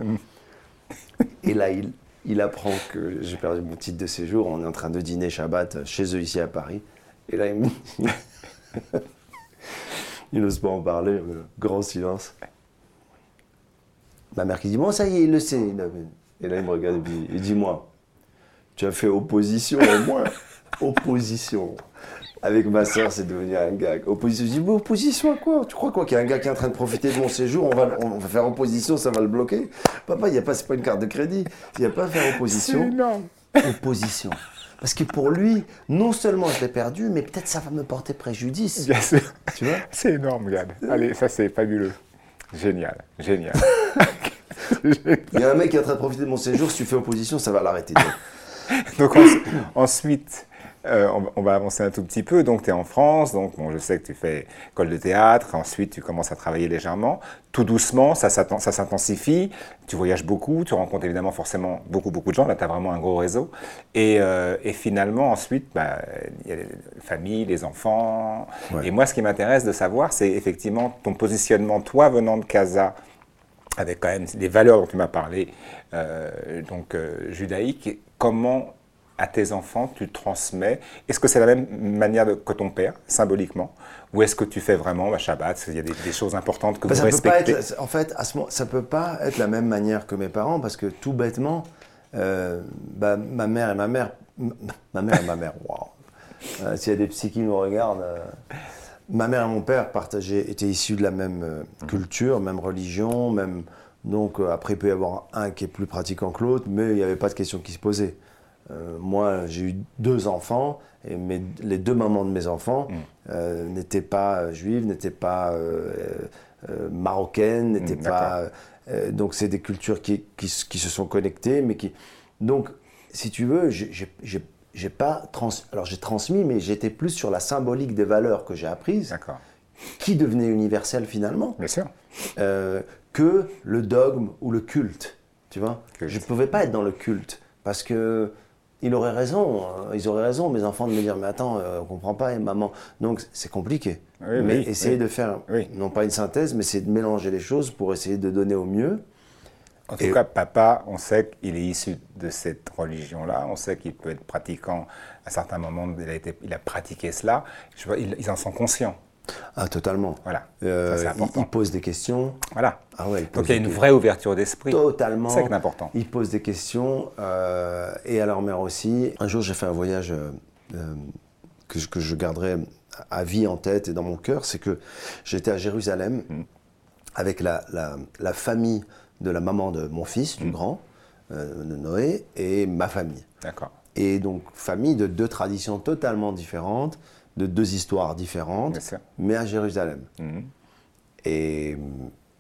S2: Et là, il, il apprend que j'ai perdu mon titre de séjour. On est en train de dîner Shabbat chez eux ici à Paris. Et là, il me (laughs) Il n'ose pas en parler. grand silence. Ma mère qui dit Bon, ça y est, il le sait. Et là, il me regarde et il dit Moi, tu as fait opposition au moins. (laughs) opposition. Avec ma soeur, c'est devenu un gag. Opposition. Je dis, mais opposition à quoi? Tu crois quoi qu'il y a un gars qui est en train de profiter de mon séjour? On va, on va faire opposition, ça va le bloquer? Papa, il n'y a pas, c'est pas une carte de crédit. Il n'y a pas à faire opposition.
S1: énorme.
S2: Opposition. Parce que pour lui, non seulement je l'ai perdu, mais peut-être ça va me porter préjudice.
S1: Bien sûr.
S2: Tu vois?
S1: C'est énorme, Gad. Allez, ça c'est fabuleux. Génial, génial. (laughs)
S2: Il y a un mec qui est en train de profiter de mon séjour, si tu fais opposition, ça va l'arrêter.
S1: Donc en- ensuite, euh, on, on va avancer un tout petit peu. Donc tu es en France, donc bon, je sais que tu fais école de théâtre, ensuite tu commences à travailler légèrement. Tout doucement, ça s'intensifie, tu voyages beaucoup, tu rencontres évidemment forcément beaucoup, beaucoup de gens, là tu as vraiment un gros réseau. Et, euh, et finalement, ensuite, bah, il y a les familles, les enfants.
S2: Ouais.
S1: Et moi, ce qui m'intéresse de savoir, c'est effectivement ton positionnement, toi venant de Casa, avec quand même les valeurs dont tu m'as parlé, euh, donc judaïques, comment à tes enfants tu transmets Est-ce que c'est la même manière de- que ton père, symboliquement? Ou est-ce que tu fais vraiment bah, Shabbat qu'il y a des, des choses importantes que
S2: Bah,
S1: vous
S2: ça peut pas
S1: respectez?
S2: être, en fait, à ce moment, ça peut pas être la même manière que mes parents parce que tout bêtement, euh, bah, ma mère et ma mère, ma mère et ma mère, waouh. Euh, S'il y a des psy qui nous regardent, euh, ma mère et mon père partageaient, étaient issus de la même euh, culture, même religion, même. Donc après, il peut y avoir un qui est plus pratiquant que l'autre, mais il n'y avait pas de question qui se posait. Euh, moi, j'ai eu deux enfants et mes- les deux mamans de mes enfants euh, n'étaient pas euh, juives, n'étaient pas euh, marocaines, n'étaient
S1: Mm,
S2: pas. donc, c'est des cultures qui, qui, se sont connectées, mais qui. Donc, si tu veux, j'ai- pas trans. Alors, j'ai transmis, mais j'étais plus sur la symbolique des valeurs que j'ai apprises, qui devenaient universelles finalement
S1: bien sûr.
S2: que le dogme ou le culte. Tu vois
S1: Culte.
S2: Je ne pouvais pas être dans le culte parce que il aurait raison, hein, ils auraient raison, mes enfants, de me dire Mais attends, euh, on comprend pas, et maman. Donc c'est compliqué.
S1: Oui,
S2: mais
S1: oui,
S2: essayer
S1: oui.
S2: de faire, non pas une synthèse, mais c'est de mélanger les choses pour essayer de donner au mieux.
S1: En tout
S2: Et-
S1: cas, papa, on sait qu'il est issu de cette religion-là. On sait qu'il peut être pratiquant. À certains moments, il a, été, il a pratiqué cela. Je vois, ils, ils en sont conscients.
S2: Ah, totalement.
S1: Voilà.
S2: Euh,
S1: Ça,
S2: il, il pose des questions.
S1: Voilà.
S2: Ah ouais, il pose
S1: Donc il y a une
S2: questions.
S1: vraie ouverture d'esprit.
S2: Totalement.
S1: C'est ça qui est important.
S2: Ils posent des questions euh, et à leur mère aussi. Un jour, j'ai fait un voyage euh, euh, que, je- que je garderai à vie en tête et dans mon cœur. C'est que j'étais à Jérusalem
S1: Mm.
S2: avec la, la- la famille de la maman de mon fils,
S1: Mm.
S2: du grand, euh, de Noé, et ma famille.
S1: D'accord.
S2: Et donc, famille de deux traditions totalement différentes, de deux histoires différentes, mais à Jérusalem.
S1: Mhm.
S2: Et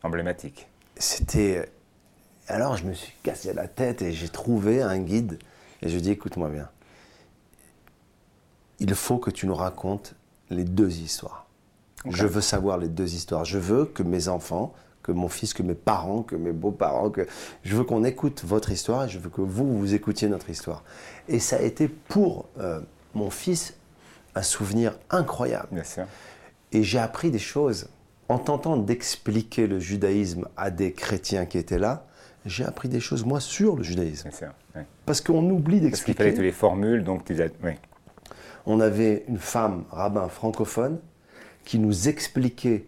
S1: Emblématique.
S2: c'était. Alors je me suis cassé la tête et j'ai trouvé un guide et je lui ai dit écoute-moi bien. Il faut que tu nous racontes les deux histoires. Je veux savoir les deux histoires. Je veux que mes enfants, que mon fils, que mes parents, que mes beaux-parents, que je veux qu'on écoute votre histoire et je veux que vous, vous écoutiez notre histoire. Et ça a été pour euh, mon fils un souvenir incroyable.
S1: Bien sûr.
S2: Et j'ai appris des choses. En tentant d'expliquer le judaïsme à des chrétiens qui étaient là, j'ai appris des choses, moi, sur le judaïsme.
S1: Bien sûr. oui.
S2: Parce qu'on oublie
S1: Parce qu'il fallait
S2: d'expliquer.
S1: les formules, donc tu as. Oui.
S2: On avait une femme rabbin francophone qui nous expliquait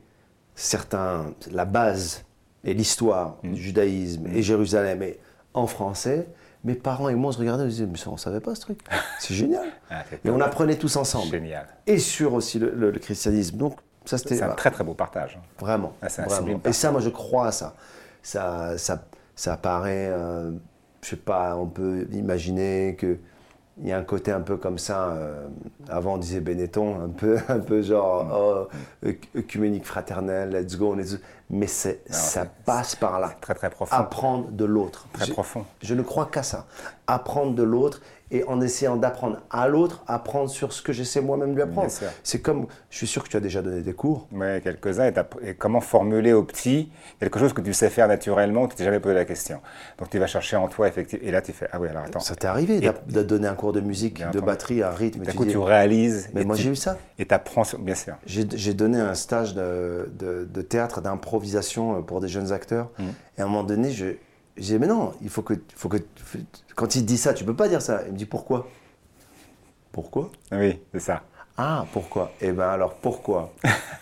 S2: certains, la base et l'histoire
S1: Mm.
S2: du judaïsme et Jérusalem et en français. Mes parents et moi, on se regardait, on se disait, mais ça, on savait pas ce truc. (laughs) C'est génial.
S1: Ah,
S2: Et on apprenait tous ensemble.
S1: Génial.
S2: Et sur aussi le, le- le christianisme. Donc, ça, c'était
S1: C'est un très très beau partage.
S2: vraiment.
S1: Ah, c'est un
S2: vraiment.
S1: sublime
S2: Et ça, moi, je crois à ça. Ça, ça, ça paraît, euh, je sais pas, on peut imaginer que il y a un côté un peu comme ça. euh, avant, on disait Benetton, un peu, (laughs) un peu genre oh, œc- œcuménique fraternel, let's go. let's- Mais c'est, ça passe par là.
S1: Très très profond.
S2: Apprendre de l'autre.
S1: Très
S2: Je-
S1: profond.
S2: je ne crois qu'à ça. Apprendre de l'autre et en essayant d'apprendre à l'autre, apprendre sur ce que j'essaie moi-même de lui apprendre. C'est comme, je suis sûr que tu as déjà donné des cours.
S1: Oui, quelques-uns. Et, comment formuler au petit quelque chose que tu sais faire naturellement, que tu t'es jamais posé la question. Donc tu vas chercher en toi, effectivement. Et là, tu fais Ah oui, alors attends.
S2: Ça t'est arrivé
S1: Et-
S2: de donner un cours de musique, de batterie, un rythme.
S1: D'un coup,
S2: dis-
S1: tu réalises.
S2: Mais moi j'ai eu ça.
S1: Et tu apprends, bien sûr.
S2: J'ai donné un stage de, de- de théâtre, d'improvisation euh, pour des jeunes acteurs.
S1: Mmh.
S2: Et à un moment donné, je, je disais, mais non, il faut que, faut que. Quand il dit ça, tu peux pas dire ça. Il me dit, pourquoi? Pourquoi?
S1: Oui, c'est ça.
S2: Ah, pourquoi? Eh bien alors, pourquoi?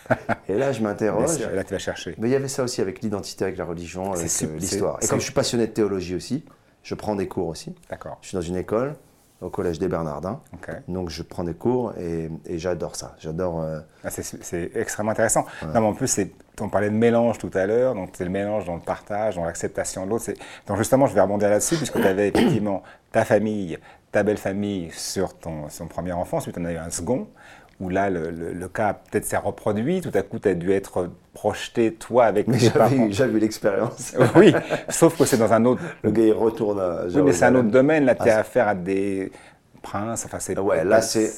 S2: (laughs) Et là, je m'interroge.
S1: Et là, tu vas chercher.
S2: Mais il y avait ça aussi avec l'identité, avec la religion, avec euh, l'histoire. Et comme je suis passionné de théologie aussi, je prends des cours aussi.
S1: D'accord.
S2: Je suis dans une école, au collège des Bernardins. Donc je prends des cours et, et j'adore ça. J'adore. euh,
S1: Ah, c'est, extrêmement intéressant. Non, mais en plus, on parlait de mélange tout à l'heure, donc c'est le mélange dans le partage, dans l'acceptation de l'autre. Donc justement, je vais rebondir là-dessus, puisque tu avais effectivement ta famille, ta belle famille sur ton, son premier enfant, ensuite tu en as eu un second, où là, le, le- le cas peut-être s'est reproduit, tout à coup, tu as dû être projeté, toi, avec
S2: Mais j'avais eu l'expérience. (laughs)
S1: oui, sauf que c'est dans un autre...
S2: Le gars il retourne à
S1: Oui, mais c'est un autre domaine, là, tu
S2: Ah,
S1: as affaire à des princes, enfin c'est...
S2: Ouais, là c'est.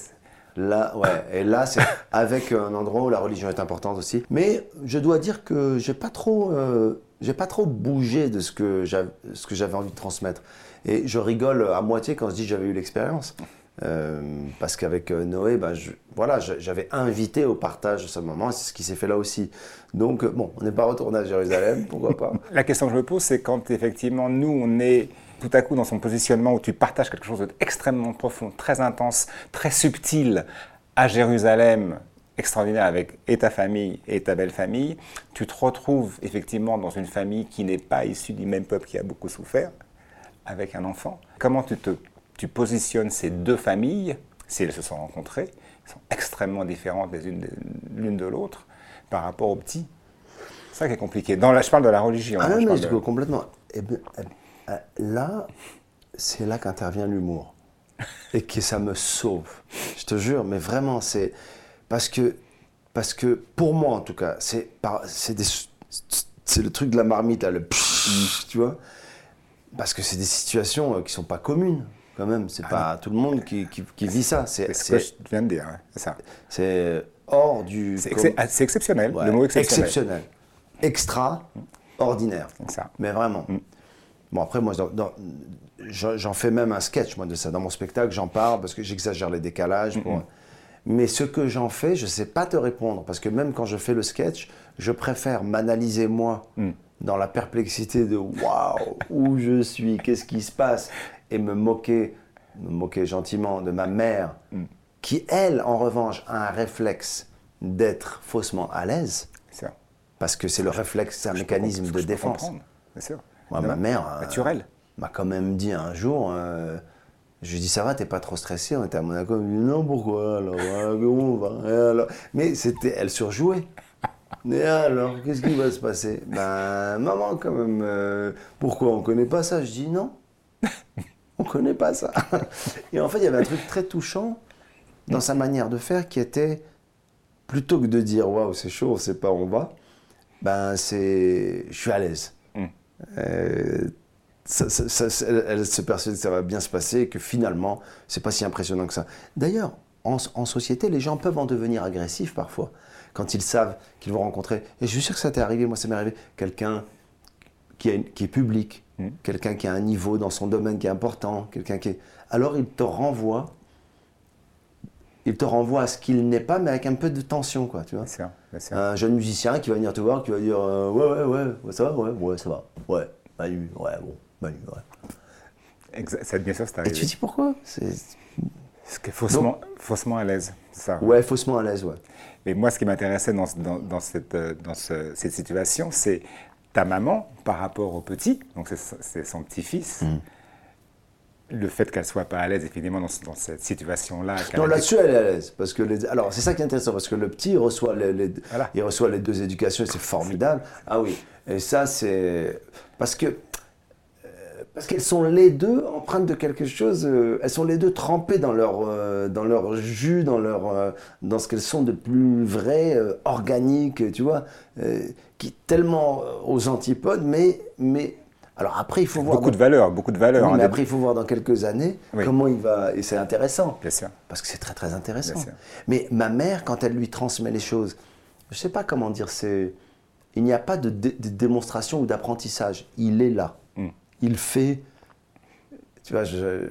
S2: Là, ouais, et là c'est (laughs) avec un endroit où la religion est importante aussi. Mais je dois dire que j'ai pas trop, euh, j'ai pas trop bougé de ce que j'avais, envie de transmettre. Et je rigole à moitié quand je dis j'avais eu l'expérience, Euh, parce qu'avec euh, Noé, je- voilà, j'avais invité au partage de ce moment. C'est ce qui s'est fait là aussi. Donc euh, bon, on n'est pas retourné à Jérusalem, pourquoi pas (laughs)
S1: La question que je me pose, c'est quand effectivement nous, on est tout à coup dans son positionnement où tu partages quelque chose d'extrêmement profond, très intense, très subtil à Jérusalem, extraordinaire avec et ta famille et ta belle famille, tu te retrouves effectivement dans une famille qui n'est pas issue du même peuple qui a beaucoup souffert, avec un enfant. Comment tu te tu positionnes ces deux familles, si elles se sont rencontrées, elles sont extrêmement différentes les unes l'une de l'autre par rapport aux petits. C'est ça qui est compliqué. Dans la, je parle de la religion.
S2: Ah
S1: hein,
S2: non, mais je
S1: de-
S2: complètement. Eh ben, euh, euh, là, c'est là qu'intervient l'humour. Et que ça me sauve. Je te jure, mais vraiment, c'est. Parce que, parce que, pour moi en tout cas, c'est par- c'est des- c'est le truc de la marmite, là, le pfff, tu vois. Parce que c'est des situations euh, qui sont pas communes, quand même. C'est pas tout le monde qui, qui- qui vit ça. C'est
S1: Ah ce que je viens de dire, ouais, c'est ça.
S2: c'est hors du.
S1: C'est ex- ah, exceptionnel,
S2: Ouais,
S1: le mot exceptionnel.
S2: exceptionnel. Extraordinaire.
S1: Ça.
S2: Mais vraiment. Bon, après, moi, j'en fais même un sketch, moi, de ça. Dans mon spectacle, j'en parle parce que j'exagère les décalages. pour- Mais ce que j'en fais, je ne sais pas te répondre. Parce que même quand je fais le sketch, je préfère m'analyser moi dans la perplexité de waouh, où je suis, qu'est-ce qui se passe, et me moquer, me moquer gentiment de ma mère, qui, elle, en revanche, a un réflexe d'être faussement à l'aise.
S1: Ça.
S2: Parce que c'est le réflexe, c'est un
S1: Je
S2: mécanisme de défense.
S1: comprendre, Bien sûr.
S2: Moi,
S1: Non,
S2: ma mère euh,
S1: Naturel.
S2: m'a quand même dit un jour, euh, je lui ai dit ça va, t'es pas trop stressé, on était à Monaco, elle me dit non pourquoi alors, Ah, comment on va Et alors Mais c'était, elle surjouait. Mais alors, qu'est-ce qui va se passer? Ben maman quand même, euh, pourquoi on connaît pas ça? Je dis non, on connaît pas ça. (laughs) Et en fait, il y avait un truc très touchant dans sa manière de faire qui était plutôt que de dire waouh c'est chaud, on sait pas où on va, ben c'est, je suis à l'aise.
S1: Mm.
S2: Euh, ça- ça- ça- ça- elle, elle se persuade que ça va bien se passer et que finalement, c'est pas si impressionnant que ça. D'ailleurs, en, en société, les gens peuvent en devenir agressifs parfois quand ils savent qu'ils vont rencontrer. Et je suis sûr que ça t'est arrivé, moi ça m'est arrivé, quelqu'un qui, qui est public,
S1: Mm.
S2: quelqu'un qui a un niveau dans son domaine qui est important, quelqu'un qui est... Alors il te renvoie, il te renvoie à ce qu'il n'est pas, mais avec un peu de tension, quoi, tu vois.
S1: Bien sûr, bien sûr.
S2: Un jeune musicien qui va venir te voir, qui va dire euh, ouais, ouais, ouais, ouais, ça va, ouais, ouais, ça va, ouais. Manu, ouais, bon, Manu, ouais.
S1: Exa- ça, bien sûr, c'est
S2: Et
S1: arrivé.
S2: tu dis pourquoi? C'est-
S1: Parce que faussement, faussement à l'aise, ça.
S2: Ouais, faussement à l'aise, ouais.
S1: Mais moi, ce qui m'intéressait dans, ce- dans, dans cette, euh, dans ce- cette situation, c'est ta maman par rapport au petit, donc c'est son petit-fils.
S2: Mm.
S1: Le fait qu'elle soit pas à l'aise, évidemment, dans, dans cette situation-là.
S2: Non, là-dessus, elle est à l'aise. Parce que les- Alors, c'est ça qui est intéressant, parce que le petit, il reçoit les, les-
S1: Voilà.
S2: il reçoit les deux éducations, et c'est formidable. Ah oui, et ça, c'est... Parce que... Parce qu'elles sont les deux empreintes de quelque chose, euh, elles sont les deux trempées dans leur, euh, dans leur jus, dans, leur, euh, dans ce qu'elles sont de plus vrai, organique, tu vois, qui tellement aux antipodes, mais, mais alors après il faut voir
S1: Beaucoup
S2: dans-
S1: de valeurs, beaucoup de valeurs.
S2: oui,
S1: hein,
S2: mais après il faut voir dans quelques années
S1: Oui.
S2: comment il va, et c'est intéressant.
S1: Bien sûr.
S2: Parce que c'est très très intéressant.
S1: Bien sûr.
S2: Mais ma mère, quand elle lui transmet les choses, je sais pas comment dire, c'est il n'y a pas de, dé- de démonstration ou d'apprentissage. Il est là.
S1: Mm.
S2: Il fait. Tu vois, je,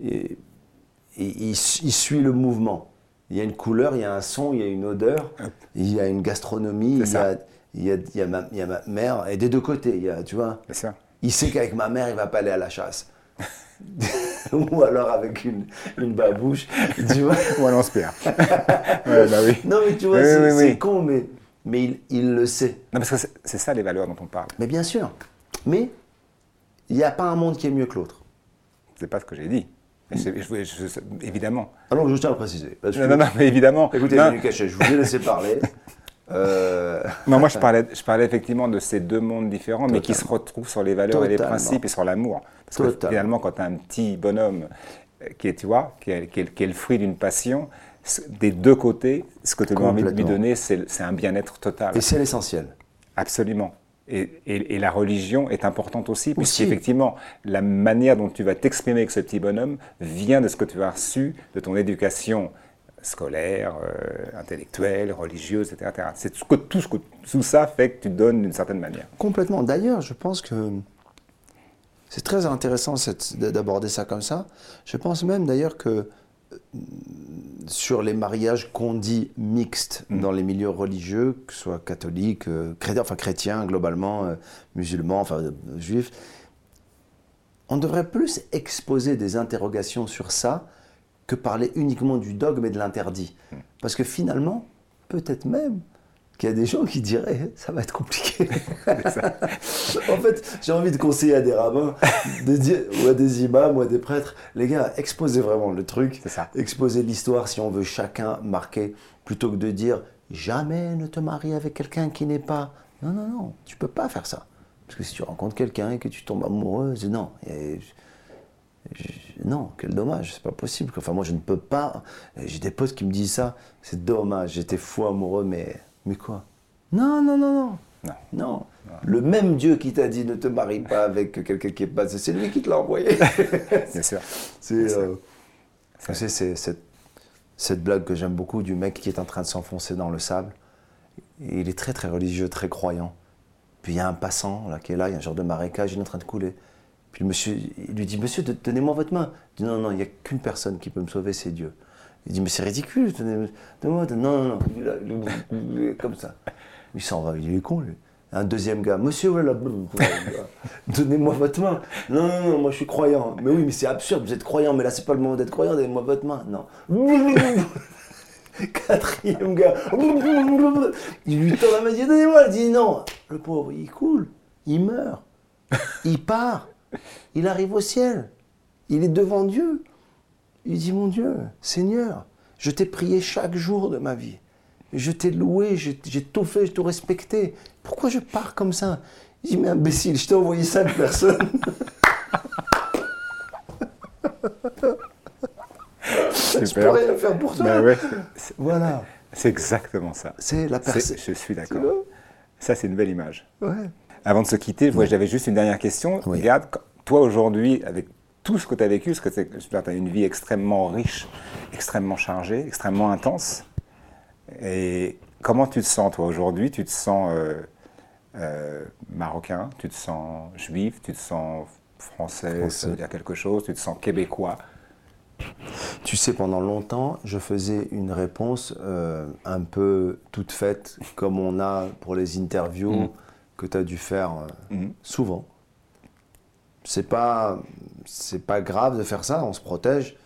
S2: il, su- il suit le mouvement. Il y a une couleur, il y a un son, il y a une odeur, il y a une gastronomie, il y a,
S1: ça.
S2: il y, a, il y a ma, il y a ma mère, et des deux côtés, il y a, tu vois.
S1: Sûr.
S2: Il sait qu'avec ma mère, il va pas aller à la chasse. (laughs) Ou alors avec une, une babouche, tu vois.
S1: Ou un lance-pierre. (laughs) ouais, bah oui.
S2: Non, mais tu vois,
S1: Oui,
S2: c'est
S1: oui,
S2: c'est
S1: oui.
S2: con, mais, mais il, il le sait.
S1: Non, parce que c'est ça les valeurs dont on parle.
S2: Mais bien sûr. Mais il n'y a pas un monde qui est mieux que l'autre.
S1: C'est pas ce que j'ai dit. Je- je- je- évidemment.
S2: Alors, je tiens à le préciser. parce que-
S1: Non, non, non, mais évidemment.
S2: Écoutez,
S1: Non.
S2: Cachet, je vous ai laissé parler. (laughs) Euh,
S1: Non, moi je parlais, je parlais effectivement de ces deux mondes différents, mais qui se
S2: Totalement.
S1: retrouvent sur les valeurs et les
S2: Totalement.
S1: principes et sur l'amour. Parce que
S2: Totalement.
S1: finalement, quand tu as un petit bonhomme euh, qui est, tu vois, qui est, qui est- qui est le fruit d'une passion, des deux côtés, ce que tu as envie de lui donner, c'est un bien-être total.
S2: Et c'est l'essentiel.
S1: Absolument. Et, et- et la religion est importante aussi, puisqu'effectivement, la manière dont tu vas t'exprimer avec ce petit bonhomme vient de ce que tu as reçu de ton éducation scolaire, euh, intellectuelle, religieuse, etc. C'est tout, tout, ce que- tout ça fait que tu donnes d'une certaine manière.
S2: Complètement. D'ailleurs, je pense que c'est très intéressant d'aborder ça comme ça. Je pense même d'ailleurs que euh, sur les mariages qu'on dit mixtes dans les milieux religieux, que ce soit catholiques, euh, chrétiens, enfin chrétiens globalement, euh, musulmans, enfin euh, juifs, on devrait plus exposer des interrogations sur ça que parler uniquement du dogme et de l'interdit. Parce que finalement, peut-être même qu'il y a des gens qui diraient ça va être compliqué. (laughs) en fait, j'ai envie de conseiller à des rabbins, de dire, ou à des imams, ou à des prêtres, les gars, exposez vraiment le truc,
S1: ça.
S2: exposez l'histoire si on veut chacun marquer, plutôt que de dire jamais ne te marie avec quelqu'un qui n'est pas. Non, non, non, tu peux pas faire ça. Parce que si tu rencontres quelqu'un et que tu tombes amoureuse, non. Et non, quel dommage, c'est pas possible. Enfin, moi, je ne peux pas. J'ai des potes qui me disent ça, c'est dommage, j'étais fou amoureux, mais. Mais quoi? Non, non, non, non.
S1: Non.
S2: Non. Le même Dieu qui t'a dit ne te marie pas avec quelqu'un qui est pas. C'est lui qui te l'a envoyé. (laughs)
S1: Bien sûr.
S2: c'est. euh, tu sais, c'est cette, cette blague que j'aime beaucoup du mec qui est en train de s'enfoncer dans le sable. Il est très, très religieux, très croyant. Puis il y a un passant là, qui est là, il y a un genre de marécage, il est en train de couler. Puis le monsieur, il lui dit Monsieur, donnez-moi votre main. Il dit Non, non, il n'y a qu'une personne qui peut me sauver, c'est Dieu. Il dit Mais c'est ridicule, donne-moi. donne- Non, non, non. Comme ça. Il s'en va, il est con, lui. Un deuxième gars, monsieur, voilà, (laughs) donnez-moi votre main. Non, non, non, moi je suis croyant. Mais oui, mais c'est absurde, vous êtes croyant, mais là c'est pas le moment d'être croyant, donnez-moi votre main. Non. (laughs) Quatrième gars, il lui tend la main, il dit donnez-moi. Il dit non. Le pauvre, il coule, il meurt, il part, il arrive au ciel, il est devant Dieu. Il dit mon Dieu, Seigneur, je t'ai prié chaque jour de ma vie. Je t'ai loué, j'ai tout fait, j'ai tout respecté. Pourquoi je pars comme ça? Il dit, mais imbécile, je t'ai envoyé cinq personnes. (laughs) je peux rien faire pour toi.
S1: Ben ouais, c'est-
S2: Voilà,
S1: c'est exactement ça.
S2: c'est la personne.
S1: Je suis d'accord. Ça, c'est une belle image.
S2: Ouais.
S1: Avant de se quitter, j'avais juste une dernière question.
S2: Oui.
S1: Regarde, toi aujourd'hui, avec tout ce que tu as vécu, parce que tu as une vie extrêmement riche, extrêmement chargée, extrêmement intense. Et comment tu te sens, toi, aujourd'hui? Tu te sens euh, euh, marocain, tu te sens juif, tu te sens français, ça
S2: Français.
S1: veut dire quelque chose, tu te sens québécois?
S2: Tu sais, pendant longtemps, je faisais une réponse euh, un peu toute faite, comme on a pour les interviews
S1: Mhm.
S2: que tu as dû faire euh,
S1: Mhm.
S2: souvent. C'est pas, c'est pas grave de faire ça, on se protège.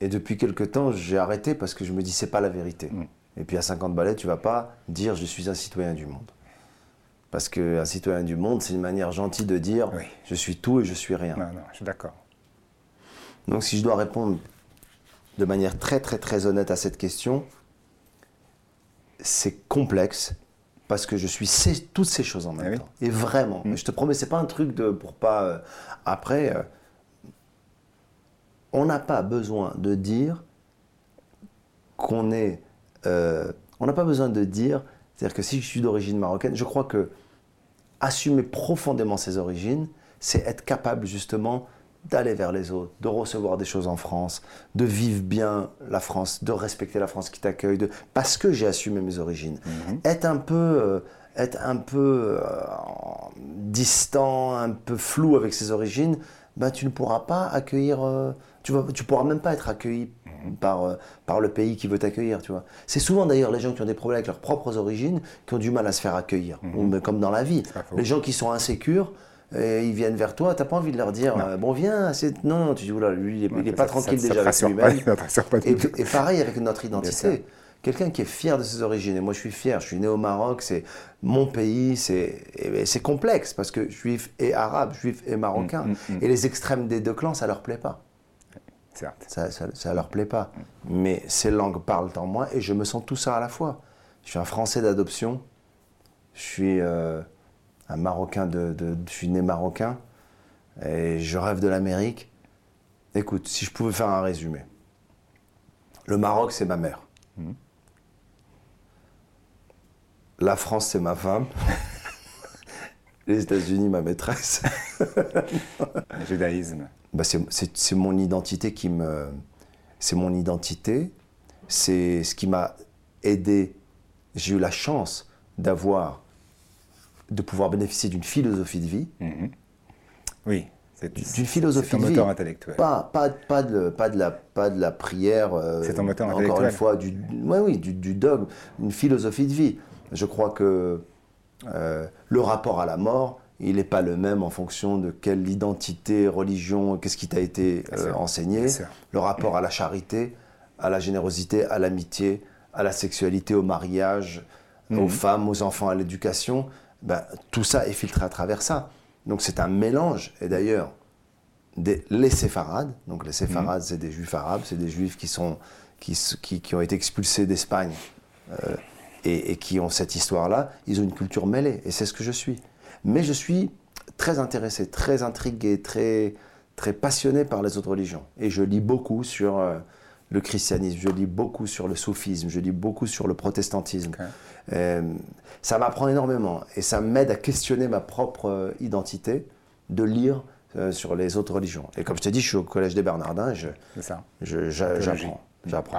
S2: Et depuis quelque temps, j'ai arrêté parce que je me dis, c'est pas la vérité.
S1: Mm.
S2: Et puis à 50 balais, tu vas pas dire, je suis un citoyen du monde. Parce qu'un citoyen du monde, c'est une manière gentille de dire,
S1: Oui.
S2: je suis tout et je suis rien.
S1: Non, non, je suis d'accord.
S2: Donc si je dois répondre de manière très très très honnête à cette question, c'est complexe parce que je suis ces- toutes ces choses en même
S1: oui.
S2: temps. Et vraiment,
S1: Mm.
S2: je te promets, c'est pas un truc de pour pas euh, après. euh, on n'a pas besoin de dire qu'on est. euh, on n'a pas besoin de dire, c'est-à-dire que si je suis d'origine marocaine, je crois que assumer profondément ses origines, c'est être capable justement d'aller vers les autres, de recevoir des choses en France, de vivre bien la France, de respecter la France qui t'accueille, de... parce que j'ai assumé mes origines. Être un peu, euh, être un peu euh, distant, un peu flou avec ses origines, ben, tu ne pourras pas accueillir, euh, tu vas, tu pourras même pas être accueilli par, euh, par le pays qui veut t'accueillir, tu vois. C'est souvent d'ailleurs les gens qui ont des problèmes avec leurs propres origines qui ont du mal à se faire accueillir, même comme dans la vie. Les gens qui sont insécures, et ils viennent vers toi, t'as pas envie de leur dire, euh, bon viens, c'est... non, non, tu dis, oula, lui, il est, il est pas
S1: Ça-
S2: tranquille
S1: ça- (laughs) ça
S2: déjà
S1: te
S2: avec lui-même.
S1: ça
S2: Et, et pareil avec notre identité. Quelqu'un qui est fier de ses origines, et moi je suis fier, je suis né au Maroc, c'est mon pays, c'est c'est complexe parce que juif et arabe, juif et marocain.
S1: Mm, mm, mm.
S2: Et les extrêmes des deux clans, ça leur plaît pas.
S1: Certes.
S2: Ça, ça, ça leur plaît pas. Mais ces langues parlent en moi et je me sens tout ça à la fois. Je suis un Français d'adoption, je suis euh, un Marocain de, de- je suis né marocain et je rêve de l'Amérique. Écoute, si je pouvais faire un résumé, le Maroc c'est ma mère, la France c'est ma femme, (laughs) les États-Unis ma maîtresse. (laughs)
S1: Le judaïsme.
S2: Bah, c'est mon identité qui me. C'est mon identité. C'est ce qui m'a aidé. J'ai eu la chance d'avoir. De pouvoir bénéficier d'une philosophie de vie.
S1: Mhm. Oui. C'est
S2: D'une philosophie de vie.
S1: moteur intellectuel.
S2: Pas, pas, pas, de, pas, de la, pas de la prière. euh,
S1: C'est ton moteur
S2: Encore
S1: intellectuel.
S2: une fois, du, ouais, oui, du, du dogme, une philosophie de vie. Je crois que euh, le rapport à la mort, il n'est pas le même en fonction de quelle identité, religion, qu'est-ce qui t'a été euh, enseigné. Le rapport à la charité, à la générosité, à l'amitié, à la sexualité, au mariage,
S1: Mhm.
S2: aux femmes, aux enfants, à l'éducation, ben, tout ça est filtré à travers ça. Donc c'est un mélange. Et d'ailleurs, des, les séfarades, donc les séfarades, c'est des juifs arabes, c'est des juifs qui, sont, qui, qui, qui ont été expulsés d'Espagne euh, et, et qui ont cette histoire-là, ils ont une culture mêlée, et c'est ce que je suis. Mais je suis très intéressé, très intrigué, très, très passionné par les autres religions. Et je lis beaucoup sur euh, le christianisme, je lis beaucoup sur le soufisme, je lis beaucoup sur le protestantisme. Euh, ça m'apprend énormément et ça m'aide à questionner ma propre euh, identité, de lire euh, sur les autres religions. Et comme je t'ai dit, je suis au collège des Bernardins et je- j'apprends. J'apprends.